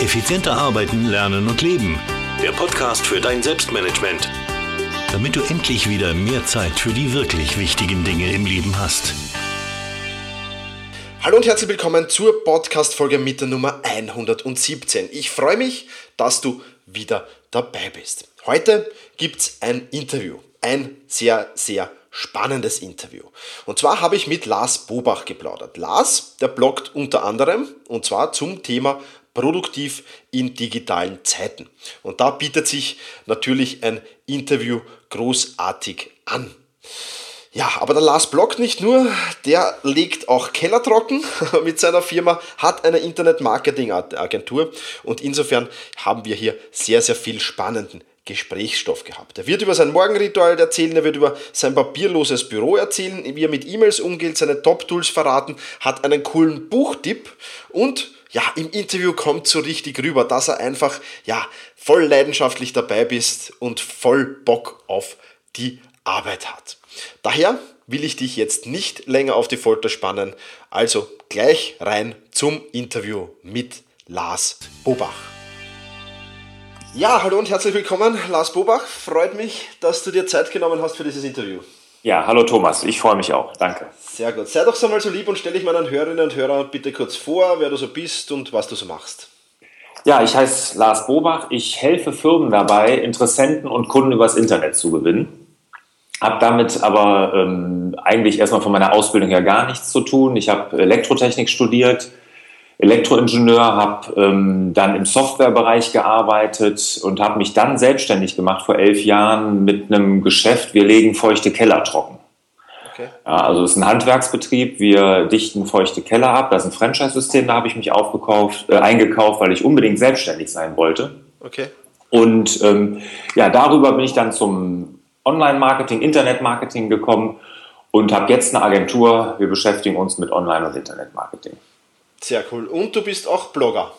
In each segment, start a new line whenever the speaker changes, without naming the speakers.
Effizienter arbeiten, lernen und leben. Der Podcast für dein Selbstmanagement. Damit du endlich wieder mehr Zeit für die wirklich wichtigen Dinge im Leben hast.
Hallo und herzlich willkommen zur Podcast-Folge mit der Nummer 117. Ich freue mich, dass du wieder dabei bist. Heute gibt es ein Interview. Ein sehr, sehr spannendes Interview. Und zwar habe ich mit Lars Bobach geplaudert. Lars, der bloggt unter anderem, und zwar zum Thema produktiv in digitalen Zeiten. Und da bietet sich natürlich ein Interview großartig an. Ja, aber der Lars bloggt nicht nur, der legt auch Keller trocken mit seiner Firma, hat eine Internet-Marketing-Agentur und insofern haben wir hier sehr, sehr viel spannenden Gesprächsstoff gehabt. Er wird über sein Morgenritual erzählen, er wird über sein papierloses Büro erzählen, wie er mit E-Mails umgeht, seine Top-Tools verraten, hat einen coolen Buchtipp und ja, im Interview kommt so richtig rüber, dass er einfach ja, voll leidenschaftlich dabei bist und voll Bock auf die Arbeit hat. Daher will ich dich jetzt nicht länger auf die Folter spannen, also gleich rein zum Interview mit Lars Bobach. Ja, hallo und herzlich willkommen, Lars Bobach. Freut mich, dass du dir Zeit genommen hast für dieses Interview.
Ja, hallo Thomas, ich freue mich auch. Danke.
Sehr gut. Sei doch so mal so lieb und stelle dich meinen Hörerinnen und Hörern bitte kurz vor, wer du so bist und was du so machst.
Ja, ich heiße Lars Bobach. Ich helfe Firmen dabei, Interessenten und Kunden übers Internet zu gewinnen. Hab damit aber ähm, eigentlich erstmal von meiner Ausbildung her gar nichts zu tun. Ich habe Elektrotechnik studiert, Elektroingenieur, habe ähm, dann im Softwarebereich gearbeitet und habe mich dann selbstständig gemacht vor elf Jahren mit einem Geschäft. Wir legen feuchte Keller trocken. Okay. Ja, also es ist ein Handwerksbetrieb. Wir dichten feuchte Keller ab. Das ist ein Franchise-System. Da habe ich mich aufgekauft, äh, eingekauft, weil ich unbedingt selbstständig sein wollte.
Okay.
Und ähm, ja, darüber bin ich dann zum Online-Marketing, Internet-Marketing gekommen und habe jetzt eine Agentur. Wir beschäftigen uns mit Online- und Internet-Marketing.
Sehr cool. Und du bist auch Blogger.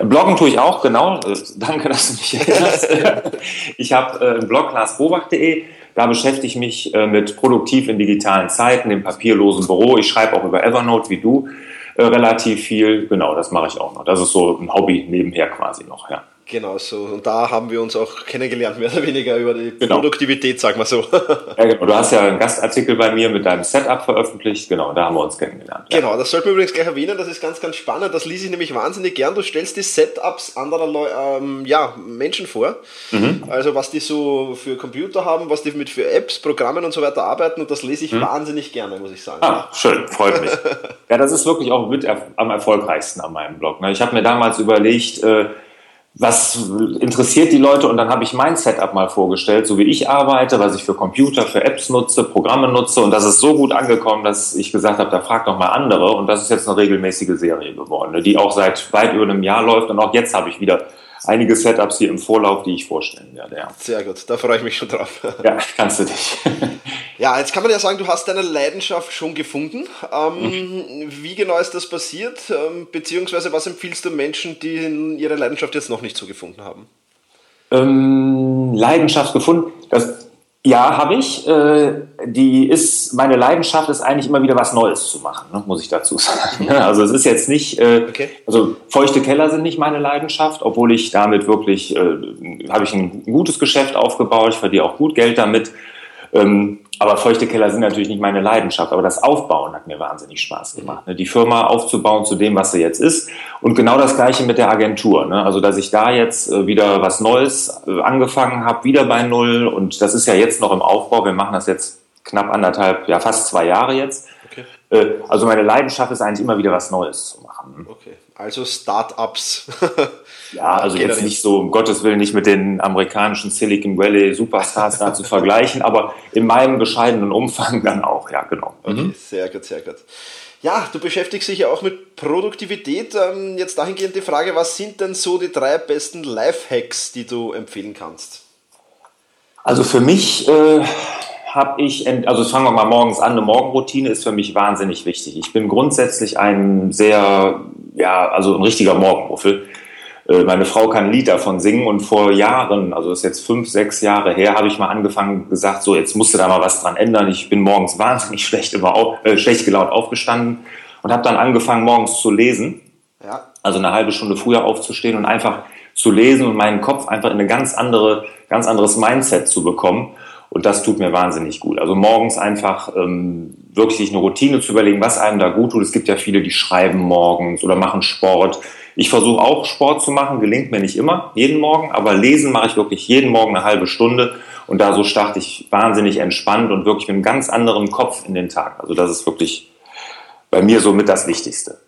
Bloggen tue ich auch, genau. Danke, dass du mich erinnerst. ich habe äh, einen Blog larsbobach.de. Da beschäftige ich mich äh, mit produktiv in digitalen Zeiten, im papierlosen Büro. Ich schreibe auch über Evernote wie du äh, relativ viel. Genau, das mache ich auch noch. Das ist so ein Hobby nebenher quasi noch, ja.
Genau so. Und da haben wir uns auch kennengelernt, mehr oder weniger über die genau. Produktivität, sagen wir so.
Ja, genau. Du hast ja einen Gastartikel bei mir mit deinem Setup veröffentlicht. Genau, da haben wir uns kennengelernt.
Ja. Genau, das sollten wir übrigens gleich erwähnen. Das ist ganz, ganz spannend. Das ließ ich nämlich wahnsinnig gern. Du stellst die Setups anderer Leu ähm, ja, Menschen vor. Mhm. Also, was die so für Computer haben, was die mit für Apps, Programmen und so weiter arbeiten. Und das lese ich mhm. wahnsinnig gerne, muss ich sagen.
Ah, schön, freut mich. ja, das ist wirklich auch mit am erfolgreichsten an meinem Blog. Ne? Ich habe mir damals überlegt, äh, was interessiert die Leute? Und dann habe ich mein Setup mal vorgestellt, so wie ich arbeite, was ich für Computer, für Apps nutze, Programme nutze. Und das ist so gut angekommen, dass ich gesagt habe, da fragt noch mal andere. Und das ist jetzt eine regelmäßige Serie geworden, ne, die auch seit weit über einem Jahr läuft. Und auch jetzt habe ich wieder einige Setups hier im Vorlauf, die ich vorstellen werde. Ja.
Sehr gut, da freue ich mich schon drauf.
Ja, kannst du dich.
ja, jetzt kann man ja sagen, du hast deine Leidenschaft schon gefunden. Ähm, mhm. Wie genau ist das passiert? Ähm, beziehungsweise was empfiehlst du Menschen, die ihre Leidenschaft jetzt noch nicht so gefunden haben?
Ähm, Leidenschaft gefunden, das ja, habe ich. Äh, die ist, meine Leidenschaft ist eigentlich immer wieder was Neues zu machen, ne, muss ich dazu sagen. Also es ist jetzt nicht, äh, okay. also feuchte Keller sind nicht meine Leidenschaft, obwohl ich damit wirklich, äh, habe ich ein gutes Geschäft aufgebaut, ich verdiene auch gut Geld damit. Ähm, aber feuchte Keller sind natürlich nicht meine Leidenschaft. Aber das Aufbauen hat mir wahnsinnig Spaß gemacht. Ne? Die Firma aufzubauen zu dem, was sie jetzt ist. Und genau das Gleiche mit der Agentur. Ne? Also, dass ich da jetzt äh, wieder was Neues äh, angefangen habe, wieder bei Null. Und das ist ja jetzt noch im Aufbau. Wir machen das jetzt knapp anderthalb, ja fast zwei Jahre jetzt. Okay. Äh, also meine Leidenschaft ist eigentlich immer wieder was Neues zu machen.
Okay, also Start-ups.
Ja, also jetzt nicht so, um Gottes Willen, nicht mit den amerikanischen Silicon Valley Superstars da zu vergleichen, aber in meinem bescheidenen Umfang dann auch, ja, genau.
Okay, mhm. sehr gut, sehr gut. Ja, du beschäftigst dich ja auch mit Produktivität. Ähm, jetzt dahingehend die Frage, was sind denn so die drei besten Lifehacks, die du empfehlen kannst?
Also für mich äh, habe ich, also fangen wir mal morgens an, eine Morgenroutine ist für mich wahnsinnig wichtig. Ich bin grundsätzlich ein sehr, ja, also ein richtiger Morgenmuffel. Äh, meine Frau kann ein Lied davon singen und vor Jahren, also das ist jetzt fünf, sechs Jahre her, habe ich mal angefangen gesagt, so jetzt musste da mal was dran ändern. Ich bin morgens wahnsinnig schlecht, immer auf, äh, schlecht gelaunt aufgestanden und habe dann angefangen morgens zu lesen. Ja. Also eine halbe Stunde früher aufzustehen und einfach zu lesen und meinen Kopf einfach in eine ganz andere, ganz anderes Mindset zu bekommen. Und das tut mir wahnsinnig gut. Also morgens einfach ähm, wirklich eine Routine zu überlegen, was einem da gut tut. Es gibt ja viele, die schreiben morgens oder machen Sport. Ich versuche auch Sport zu machen, gelingt mir nicht immer, jeden Morgen, aber lesen mache ich wirklich jeden Morgen eine halbe Stunde. Und da so starte ich wahnsinnig entspannt und wirklich mit einem ganz anderen Kopf in den Tag. Also das ist wirklich bei mir somit das Wichtigste.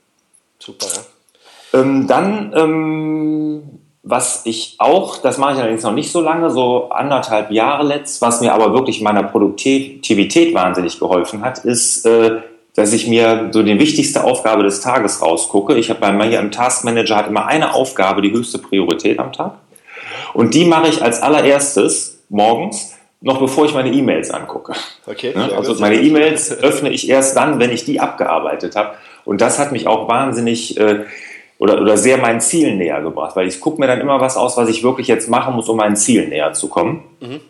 Super, ja.
Ähm, dann ähm, was ich auch, das mache ich allerdings noch nicht so lange, so anderthalb Jahre letzt, was mir aber wirklich meiner Produktivität wahnsinnig geholfen hat, ist, äh, dass ich mir so die wichtigste Aufgabe des Tages rausgucke. Ich habe bei mir im Taskmanager hat immer eine Aufgabe die höchste Priorität am Tag. Und die mache ich als allererstes morgens, noch bevor ich meine E-Mails angucke. Okay. Ne? Also meine E-Mails öffne ich erst dann, wenn ich die abgearbeitet habe. Und das hat mich auch wahnsinnig äh, oder, oder sehr meinen Zielen näher gebracht, weil ich gucke mir dann immer was aus, was ich wirklich jetzt machen muss, um meinen Zielen näher zu kommen. Mhm.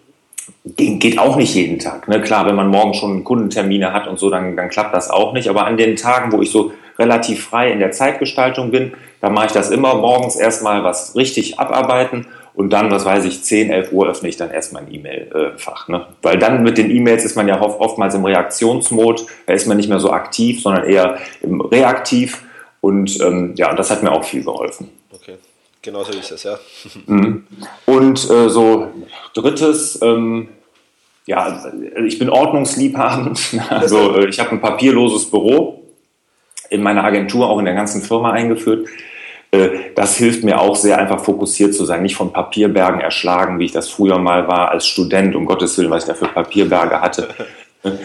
Ge geht auch nicht jeden Tag. Ne? Klar, wenn man morgen schon Kundentermine hat und so, dann, dann klappt das auch nicht. Aber an den Tagen, wo ich so relativ frei in der Zeitgestaltung bin, da mache ich das immer morgens erstmal was richtig abarbeiten und dann, was weiß ich, 10, 11 Uhr öffne ich dann erst mein E-Mail-Fach. Ne? Weil dann mit den E-Mails ist man ja oftmals im Reaktionsmod, da ist man nicht mehr so aktiv, sondern eher im Reaktiv und ähm, ja, das hat mir auch viel geholfen.
Okay, genau so ist es, ja.
Mhm. Und äh, so drittes, ähm, ja, ich bin ordnungsliebhabend. Also äh, ich habe ein papierloses Büro in meiner Agentur, auch in der ganzen Firma eingeführt. Äh, das hilft mir auch sehr, einfach fokussiert zu sein, nicht von Papierbergen erschlagen, wie ich das früher mal war als Student, um Gottes Willen, was ich da für Papierberge hatte.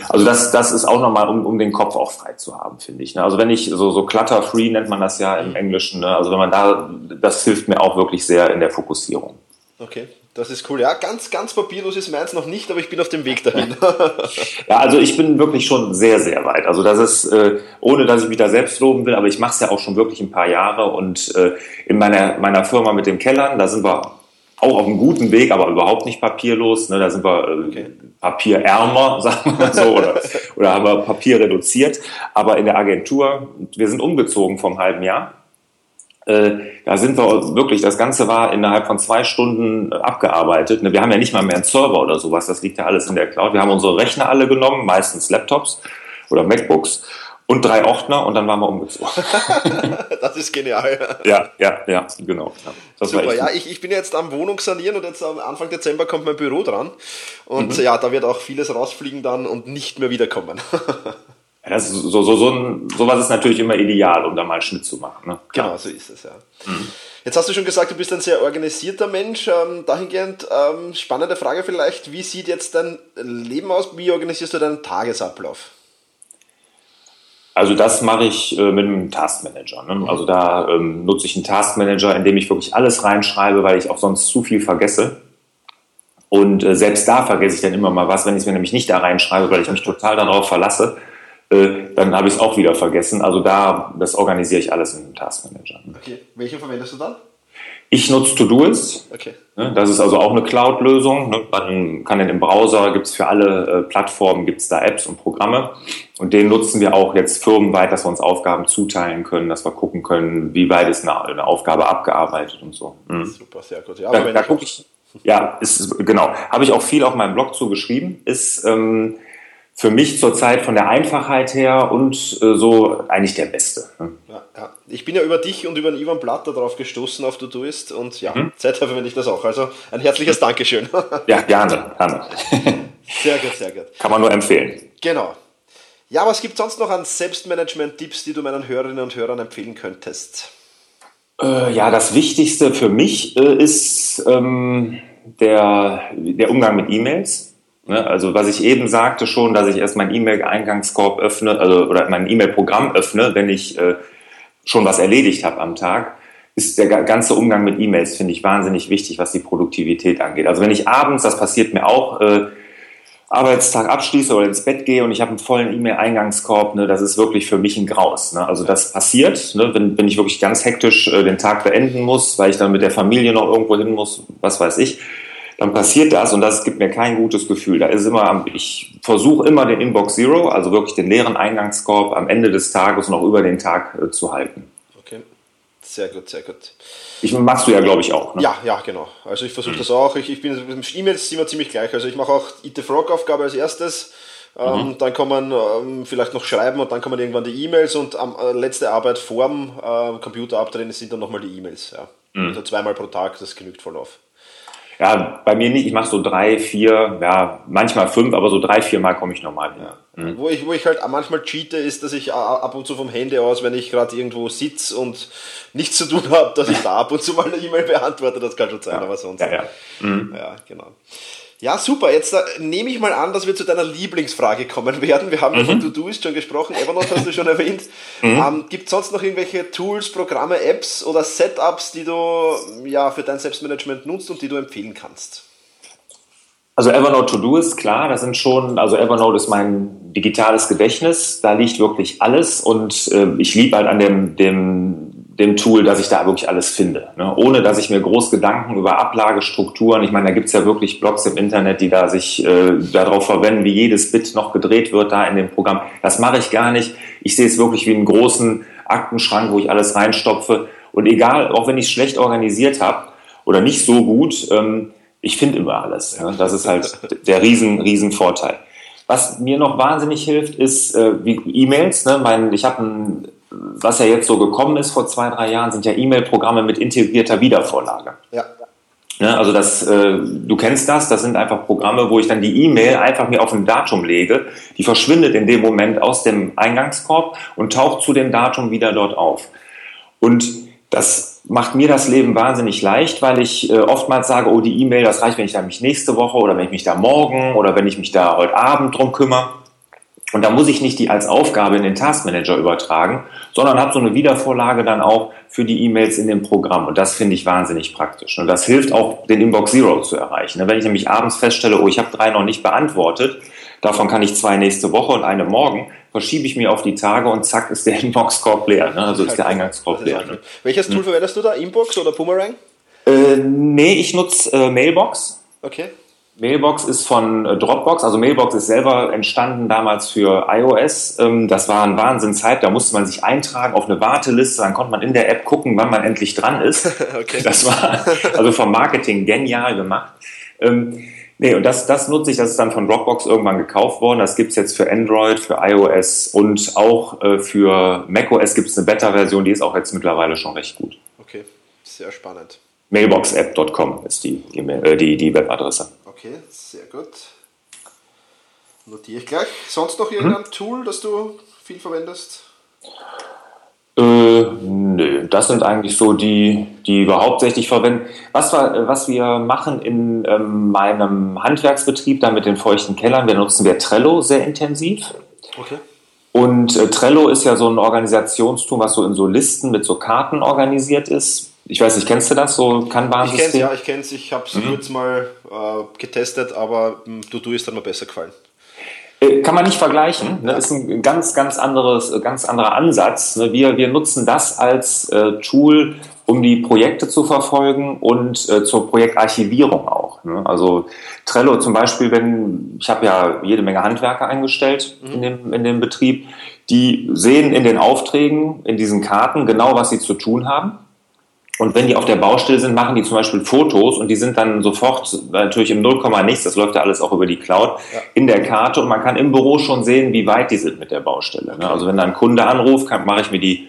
Also das, das ist auch nochmal, um, um den Kopf auch frei zu haben, finde ich. Ne? Also wenn ich so, so clutter-free nennt man das ja im Englischen, ne? also wenn man da, das hilft mir auch wirklich sehr in der Fokussierung.
Okay, das ist cool. Ja, ganz, ganz papierlos ist meins noch nicht, aber ich bin auf dem Weg dahin.
ja, also ich bin wirklich schon sehr, sehr weit. Also das ist, äh, ohne dass ich mich da selbst loben will, aber ich mache es ja auch schon wirklich ein paar Jahre und äh, in meiner, meiner Firma mit dem Kellern, da sind wir auch auf einem guten Weg, aber überhaupt nicht papierlos. Ne? Da sind wir äh, okay. papierärmer, sagen wir mal so, oder, oder haben wir Papier reduziert. Aber in der Agentur, wir sind umgezogen vom halben Jahr. Äh, da sind wir wirklich, das Ganze war innerhalb von zwei Stunden abgearbeitet. Ne? Wir haben ja nicht mal mehr einen Server oder sowas, das liegt ja alles in der Cloud. Wir haben unsere Rechner alle genommen, meistens Laptops oder MacBooks und drei Ordner und dann waren wir umgezogen.
das ist genial.
Ja, ja, ja, genau.
Ja, Super, ja, ich, ich bin jetzt am Wohnung sanieren und jetzt am Anfang Dezember kommt mein Büro dran. Und mhm. ja, da wird auch vieles rausfliegen dann und nicht mehr wiederkommen.
das ist so, so, so ein, sowas ist natürlich immer ideal, um da mal Schnitt zu machen. Ne?
Genau, so ist es, ja. Mhm. Jetzt hast du schon gesagt, du bist ein sehr organisierter Mensch. Ähm, dahingehend, ähm, spannende Frage vielleicht, wie sieht jetzt dein Leben aus? Wie organisierst du deinen Tagesablauf?
Also das mache ich äh, mit einem Taskmanager. Ne? Also da ähm, nutze ich einen Taskmanager, in dem ich wirklich alles reinschreibe, weil ich auch sonst zu viel vergesse. Und äh, selbst da vergesse ich dann immer mal was, wenn ich es mir nämlich nicht da reinschreibe, weil ich mich total darauf verlasse, äh, dann habe ich es auch wieder vergessen. Also da, das organisiere ich alles in einem Taskmanager.
Okay, welche verwendest du dann?
Ich nutze Todoist. Okay. Ne, das ist also auch eine Cloud-Lösung. Ne, man kann den im Browser, gibt es für alle äh, Plattformen, gibt es da Apps und Programme. Und den nutzen wir auch jetzt firmenweit, dass wir uns Aufgaben zuteilen können, dass wir gucken können, wie weit ist eine, eine Aufgabe abgearbeitet und so. Mhm. Super, sehr gut. Ja, da, da gucke ich, ja, ist, genau. Habe ich auch viel auf meinem Blog zu geschrieben. Ist ähm, für mich zurzeit von der Einfachheit her und äh, so eigentlich der Beste.
Ne? Ich bin ja über dich und über den Ivan Blatter darauf gestoßen auf Todoist und ja, mhm. seither verwende ich das auch. Also ein herzliches Dankeschön.
Ja, gerne, gerne.
Sehr gut, sehr gut.
Kann man nur empfehlen.
Genau. Ja, was gibt es sonst noch an Selbstmanagement-Tipps, die du meinen Hörerinnen und Hörern empfehlen könntest?
Äh, ja, das Wichtigste für mich äh, ist ähm, der, der Umgang mit E-Mails Ne? Also was ich eben sagte schon, dass ich erst mein E-Mail-Eingangskorb öffne also, oder mein E-Mail-Programm öffne, wenn ich äh, schon was erledigt habe am Tag, ist der ganze Umgang mit E-Mails, finde ich, wahnsinnig wichtig, was die Produktivität angeht. Also wenn ich abends, das passiert mir auch, äh, Arbeitstag abschließe oder ins Bett gehe und ich habe einen vollen E-Mail-Eingangskorb, ne, das ist wirklich für mich ein Graus. Ne? Also das passiert, ne, wenn, wenn ich wirklich ganz hektisch äh, den Tag beenden muss, weil ich dann mit der Familie noch irgendwo hin muss, was weiß ich dann passiert das und das gibt mir kein gutes Gefühl. Da ist immer, ich versuche immer den Inbox Zero, also wirklich den leeren Eingangskorb am Ende des Tages noch über den Tag äh, zu halten.
Okay. Sehr gut, sehr gut.
Ich machst du ja, glaube ich, auch.
Ne? Ja, ja, genau. Also ich versuche mhm. das auch. Ich, ich bin mit E-Mails immer ziemlich gleich. Also ich mache auch IT Frog Aufgabe als erstes. Ähm, mhm. Dann kann man ähm, vielleicht noch schreiben und dann kommen irgendwann die E-Mails und am äh, letzte Arbeit vorm äh, Computer abdrehen sind dann nochmal die E-Mails. Ja. Mhm. Also zweimal pro Tag, das genügt voll auf.
Ja, bei mir nicht. Ich mache so drei, vier, ja, manchmal fünf, aber so drei, vier Mal komme ich normal hin.
Ja. Mhm. Wo, ich, wo ich halt manchmal cheate, ist, dass ich ab und zu vom Handy aus, wenn ich gerade irgendwo sitze und nichts zu tun habe, dass ich da ab und zu mal eine E-Mail beantworte. Das kann schon sein,
ja.
aber sonst.
Ja, ja.
Mhm. ja genau. Ja, super. Jetzt äh, nehme ich mal an, dass wir zu deiner Lieblingsfrage kommen werden. Wir haben mhm. von To-Doist schon gesprochen, Evernote hast du schon erwähnt. Mhm. Ähm, Gibt es sonst noch irgendwelche Tools, Programme, Apps oder Setups, die du ja, für dein Selbstmanagement nutzt und die du empfehlen kannst?
Also Evernote To-Do ist klar, das sind schon, also Evernote ist mein digitales Gedächtnis, da liegt wirklich alles und äh, ich liebe halt an dem, dem dem Tool, dass ich da wirklich alles finde. Ne? Ohne dass ich mir groß Gedanken über Ablagestrukturen, ich meine, da gibt's ja wirklich Blogs im Internet, die da sich äh, darauf verwenden, wie jedes Bit noch gedreht wird da in dem Programm. Das mache ich gar nicht. Ich sehe es wirklich wie einen großen Aktenschrank, wo ich alles reinstopfe. Und egal, auch wenn ich es schlecht organisiert habe oder nicht so gut, ähm, ich finde immer alles. Ne? Das ist halt der riesen, riesen Vorteil. Was mir noch wahnsinnig hilft, ist äh, wie E-Mails. Ne? Ich habe ein was ja jetzt so gekommen ist vor zwei, drei Jahren, sind ja E-Mail-Programme mit integrierter Wiedervorlage.
Ja.
Ne, also das, äh, du kennst das, das sind einfach Programme, wo ich dann die E-Mail einfach mir auf ein Datum lege, die verschwindet in dem Moment aus dem Eingangskorb und taucht zu dem Datum wieder dort auf. Und das macht mir das Leben wahnsinnig leicht, weil ich äh, oftmals sage, oh, die E-Mail, das reicht, wenn ich da mich nächste Woche oder wenn ich mich da morgen oder wenn ich mich da heute Abend drum kümmere. Und da muss ich nicht die als Aufgabe in den Taskmanager übertragen, sondern habe so eine Wiedervorlage dann auch für die E-Mails in dem Programm. Und das finde ich wahnsinnig praktisch. Und das hilft auch, den Inbox Zero zu erreichen. Wenn ich nämlich abends feststelle, oh, ich habe drei noch nicht beantwortet, davon kann ich zwei nächste Woche und eine morgen, verschiebe ich mir auf die Tage und zack ist der Inbox-Korb leer. Ne? Also ist der Eingangskorb leer. Ne?
Welches Tool hm. verwendest du da? Inbox oder Boomerang?
Äh, nee, ich nutze äh, Mailbox.
Okay.
Mailbox ist von äh, Dropbox, also Mailbox ist selber entstanden damals für iOS. Ähm, das war ein Wahnsinnshype, da musste man sich eintragen auf eine Warteliste, dann konnte man in der App gucken, wann man endlich dran ist. okay. Das war also vom Marketing genial gemacht. Ähm, nee, und das, das nutze ich, das ist dann von Dropbox irgendwann gekauft worden. Das gibt's jetzt für Android, für iOS und auch äh, für macOS gibt es eine Beta-Version, die ist auch jetzt mittlerweile schon recht gut.
Okay, sehr spannend.
Mailboxapp.com ist die, die, äh, die, die Webadresse.
Okay, sehr gut. Notiere ich gleich. Sonst noch irgendein hm? Tool, das du viel verwendest?
Äh, nö, das sind eigentlich so die, die wir hauptsächlich verwenden. Was wir, was wir machen in ähm, meinem Handwerksbetrieb, da mit den feuchten Kellern, wir nutzen wir Trello sehr intensiv.
Okay.
Und äh, Trello ist ja so ein Organisationstool, was so in so Listen mit so Karten organisiert ist. Ich weiß nicht, kennst du das, so Kanban-System?
Ich kenn's, ja, ich kenne es. Ich habe es mhm. kurz mal äh, getestet, aber hm, ist dann mir besser gefallen.
Äh, kann man nicht vergleichen. Ne? Ist ein ganz, ganz anderes, äh, ganz anderer Ansatz. Ne? Wir, wir nutzen das als äh, Tool, um die Projekte zu verfolgen und äh, zur Projektarchivierung auch. Ne? Also Trello zum Beispiel, wenn ich habe ja jede Menge Handwerker eingestellt mhm. in, dem, in dem Betrieb, die sehen in den Aufträgen, in diesen Karten genau, was sie zu tun haben und wenn die auf der Baustelle sind, machen die zum Beispiel Fotos und die sind dann sofort natürlich im 0, nichts, das läuft ja alles auch über die Cloud, ja. in der Karte und man kann im Büro schon sehen, wie weit die sind mit der Baustelle. Ne? Also wenn da ein Kunde anruft, kann, mache ich mir die,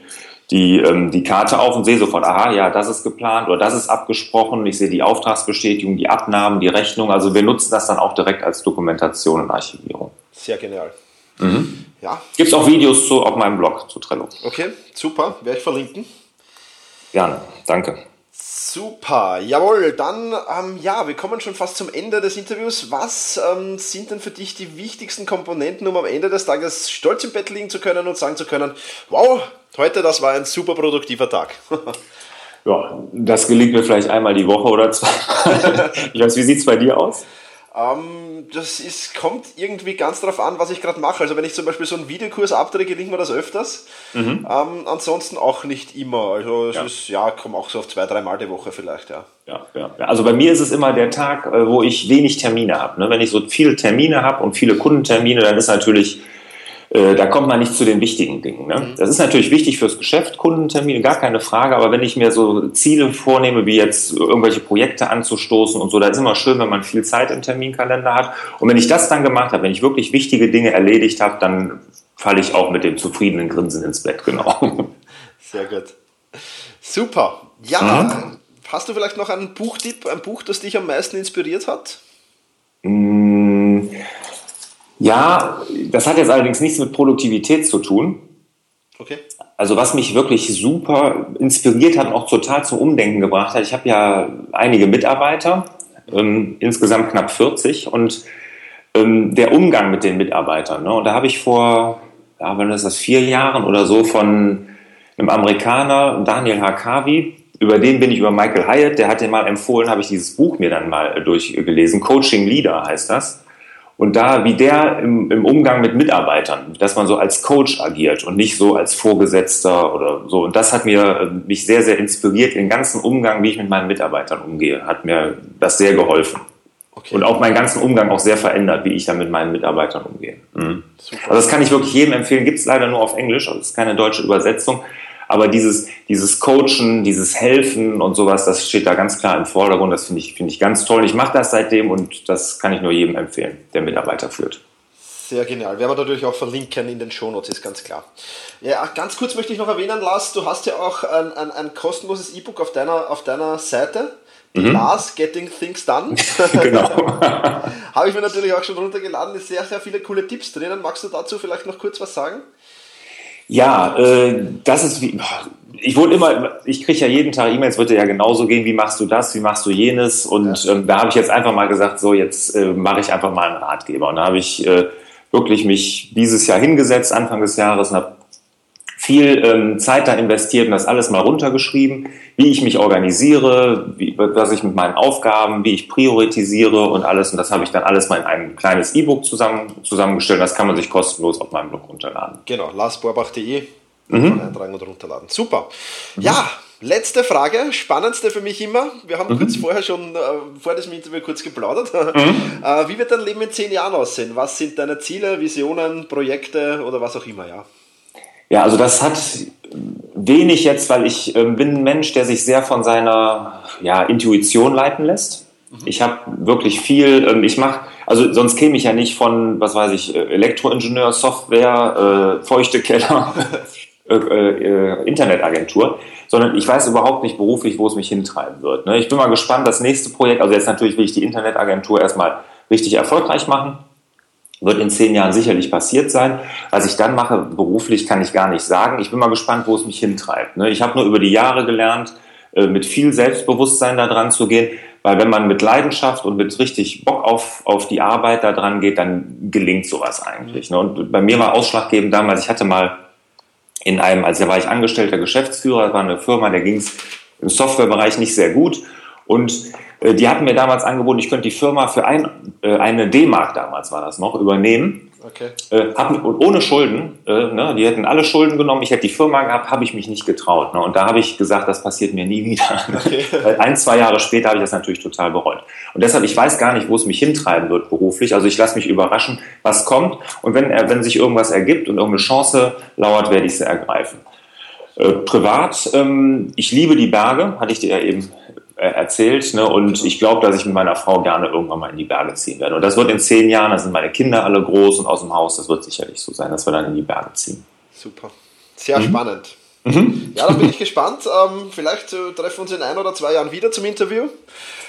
die, ähm, die Karte auf und sehe sofort, aha, ja, das ist geplant oder das ist abgesprochen. Ich sehe die Auftragsbestätigung, die Abnahmen, die Rechnung. Also wir nutzen das dann auch direkt als Dokumentation und Archivierung.
Sehr genial.
Mhm. Ja. Gibt es auch Videos zu, auf meinem Blog zu Trello.
Okay, super. Werde ich verlinken.
Gerne, danke.
Super, jawohl, dann, ähm, ja, wir kommen schon fast zum Ende des Interviews. Was ähm, sind denn für dich die wichtigsten Komponenten, um am Ende des Tages stolz im Bett liegen zu können und sagen zu können, wow, heute, das war ein super produktiver Tag?
ja, das gelingt mir vielleicht einmal die Woche oder zwei. ich weiß, wie sieht es bei dir aus?
Ähm, das ist, kommt irgendwie ganz darauf an, was ich gerade mache. Also wenn ich zum Beispiel so einen Videokurs abdrehe, gelingt mir das öfters. Mhm. Ähm, ansonsten auch nicht immer. Also es ja. ist, ja, komme auch so auf zwei, drei Mal die Woche vielleicht, ja.
Ja, ja. Also bei mir ist es immer der Tag, äh, wo ich wenig Termine habe. Ne? Wenn ich so viele Termine habe und viele Kundentermine, dann ist natürlich äh, da kommt man nicht zu den wichtigen Dingen. Ne? Mhm. Das ist natürlich wichtig fürs Geschäft, Kundentermine, gar keine Frage, aber wenn ich mir so Ziele vornehme, wie jetzt irgendwelche Projekte anzustoßen und so, da ist immer schön, wenn man viel Zeit im Terminkalender hat. Und wenn ich das dann gemacht habe, wenn ich wirklich wichtige Dinge erledigt habe, dann falle ich auch mit dem zufriedenen Grinsen ins Bett, genau.
Sehr gut. Super. Ja, mhm. hast du vielleicht noch einen Buchtipp, ein Buch, das dich am meisten inspiriert hat?
Mm, ja, das hat jetzt allerdings nichts mit Produktivität zu tun. Okay. Also was mich wirklich super inspiriert hat und auch total zum Umdenken gebracht hat, ich habe ja einige Mitarbeiter, ähm, insgesamt knapp 40 und ähm, der Umgang mit den Mitarbeitern. Ne? Und da habe ich vor, ja, ist das, vier Jahren oder so von einem Amerikaner, Daniel Hakavi, über den bin ich über Michael Hyatt, der hat den mal empfohlen, habe ich dieses Buch mir dann mal durchgelesen. Coaching Leader heißt das. Und da, wie der im, im, Umgang mit Mitarbeitern, dass man so als Coach agiert und nicht so als Vorgesetzter oder so. Und das hat mir äh, mich sehr, sehr inspiriert, den ganzen Umgang, wie ich mit meinen Mitarbeitern umgehe, hat mir das sehr geholfen. Okay. Und auch meinen ganzen Umgang auch sehr verändert, wie ich dann mit meinen Mitarbeitern umgehe. Mhm. Also das kann ich wirklich jedem empfehlen. Gibt es leider nur auf Englisch, also es ist keine deutsche Übersetzung. Aber dieses, dieses Coachen, dieses Helfen und sowas, das steht da ganz klar im Vordergrund. Das finde ich, finde ich ganz toll. Ich mache das seitdem und das kann ich nur jedem empfehlen, der Mitarbeiter führt.
Sehr genial. Werden wir natürlich auch verlinken in den Shownotes, ist ganz klar. Ja, ganz kurz möchte ich noch erwähnen, Lars, du hast ja auch ein, ein, ein kostenloses E-Book auf deiner, auf deiner Seite. Mhm. Lars Getting Things Done. genau. Habe ich mir natürlich auch schon runtergeladen. Es sind sehr, sehr viele coole Tipps drinnen. Magst du dazu vielleicht noch kurz was sagen?
Ja, äh, das ist wie, ich wurde immer, ich kriege ja jeden Tag E-Mails, wird ja genauso gehen, wie machst du das, wie machst du jenes? Und ähm, da habe ich jetzt einfach mal gesagt, so jetzt äh, mache ich einfach mal einen Ratgeber. Und da habe ich äh, wirklich mich dieses Jahr hingesetzt, Anfang des Jahres und habe viel ähm, Zeit da investiert und das alles mal runtergeschrieben, wie ich mich organisiere, wie, was ich mit meinen Aufgaben, wie ich priorisiere und alles. Und das habe ich dann alles mal in ein kleines E-Book zusammen, zusammengestellt. Das kann man sich kostenlos auf meinem Blog runterladen.
Genau, larsborbach.de mhm. eintragen und runterladen. Super. Mhm. Ja, Letzte Frage, spannendste für mich immer. Wir haben mhm. kurz vorher schon äh, vor diesem Interview kurz geplaudert. Mhm. Äh, wie wird dein Leben in zehn Jahren aussehen? Was sind deine Ziele, Visionen, Projekte oder was auch immer, ja?
Ja, also das hat wenig jetzt, weil ich äh, bin ein Mensch, der sich sehr von seiner ja, Intuition leiten lässt. Mhm. Ich habe wirklich viel, ähm, ich mache, also sonst käme ich ja nicht von, was weiß ich, äh, Elektroingenieur, Software, äh, feuchte Keller, äh, äh, Internetagentur, sondern ich weiß überhaupt nicht beruflich, wo es mich hintreiben wird. Ne? Ich bin mal gespannt, das nächste Projekt, also jetzt natürlich will ich die Internetagentur erstmal richtig erfolgreich machen wird in zehn Jahren sicherlich passiert sein. Was ich dann mache beruflich, kann ich gar nicht sagen. Ich bin mal gespannt, wo es mich hintreibt. Ne? Ich habe nur über die Jahre gelernt, äh, mit viel Selbstbewusstsein da dran zu gehen, weil wenn man mit Leidenschaft und mit richtig Bock auf, auf die Arbeit da dran geht, dann gelingt sowas eigentlich. Ne? Und bei mir war ausschlaggebend damals, ich hatte mal in einem, also da war ich angestellter Geschäftsführer, das war eine Firma, der ging es im Softwarebereich nicht sehr gut. Und die hatten mir damals angeboten, ich könnte die Firma für ein, äh, eine D-Mark damals war das noch, übernehmen. Okay. Äh, hab, und ohne Schulden, äh, ne, die hätten alle Schulden genommen, ich hätte die Firma gehabt, habe ich mich nicht getraut. Ne, und da habe ich gesagt, das passiert mir nie wieder. Okay. ein, zwei Jahre später habe ich das natürlich total bereut. Und deshalb, ich weiß gar nicht, wo es mich hintreiben wird beruflich. Also ich lasse mich überraschen, was kommt. Und wenn, wenn sich irgendwas ergibt und irgendeine Chance lauert, werde ich sie ergreifen. Äh, privat, ähm, ich liebe die Berge, hatte ich dir ja eben äh, erzählt. Ne? Und ich glaube, dass ich mit meiner Frau gerne irgendwann mal in die Berge ziehen werde. Und das wird in zehn Jahren, da sind meine Kinder alle groß und aus dem Haus, das wird sicherlich so sein, dass wir dann in die Berge ziehen.
Super. Sehr mhm. spannend. Mhm. Ja, dann bin ich gespannt. Ähm, vielleicht äh, treffen wir uns in ein oder zwei Jahren wieder zum Interview.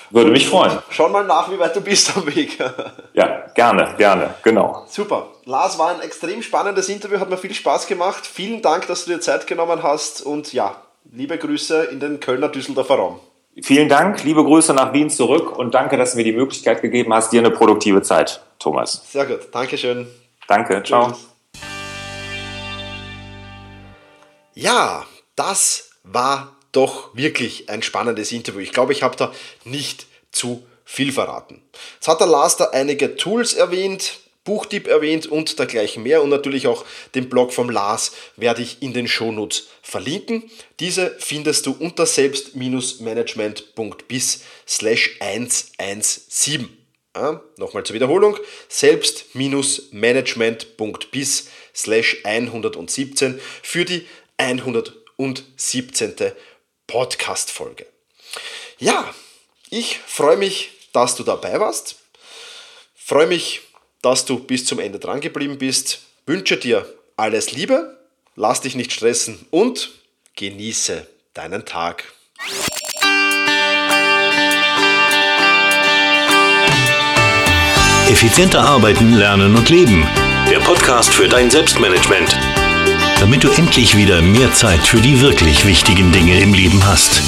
Würde mich freuen.
Schau mal nach, wie weit du bist am Weg.
ja, gerne, gerne, genau.
Super. Lars, war ein extrem spannendes Interview, hat mir viel Spaß gemacht. Vielen Dank, dass du dir Zeit genommen hast und ja, liebe Grüße in den Kölner Düsseldorfer Raum.
Vielen Dank, liebe Grüße nach Wien zurück und danke, dass du mir die Möglichkeit gegeben hast. Dir eine produktive Zeit, Thomas.
Sehr gut, Dankeschön.
Danke, ciao.
Ja, das war doch wirklich ein spannendes Interview. Ich glaube, ich habe da nicht zu viel verraten. Jetzt hat der Lars da einige Tools erwähnt, Buchtipp erwähnt und dergleichen mehr und natürlich auch den Blog vom Lars werde ich in den Shownotes verlinken. Diese findest du unter selbst-management.bis slash 117. Ja, Nochmal zur Wiederholung, selbst-management.bis slash 117 für die 117. Podcast-Folge. Ja, ich freue mich, dass du dabei warst. Freue mich, dass du bis zum Ende dran geblieben bist. Wünsche dir alles Liebe, lass dich nicht stressen und genieße deinen Tag.
Effizienter arbeiten, lernen und leben. Der Podcast für dein Selbstmanagement. Damit du endlich wieder mehr Zeit für die wirklich wichtigen Dinge im Leben hast.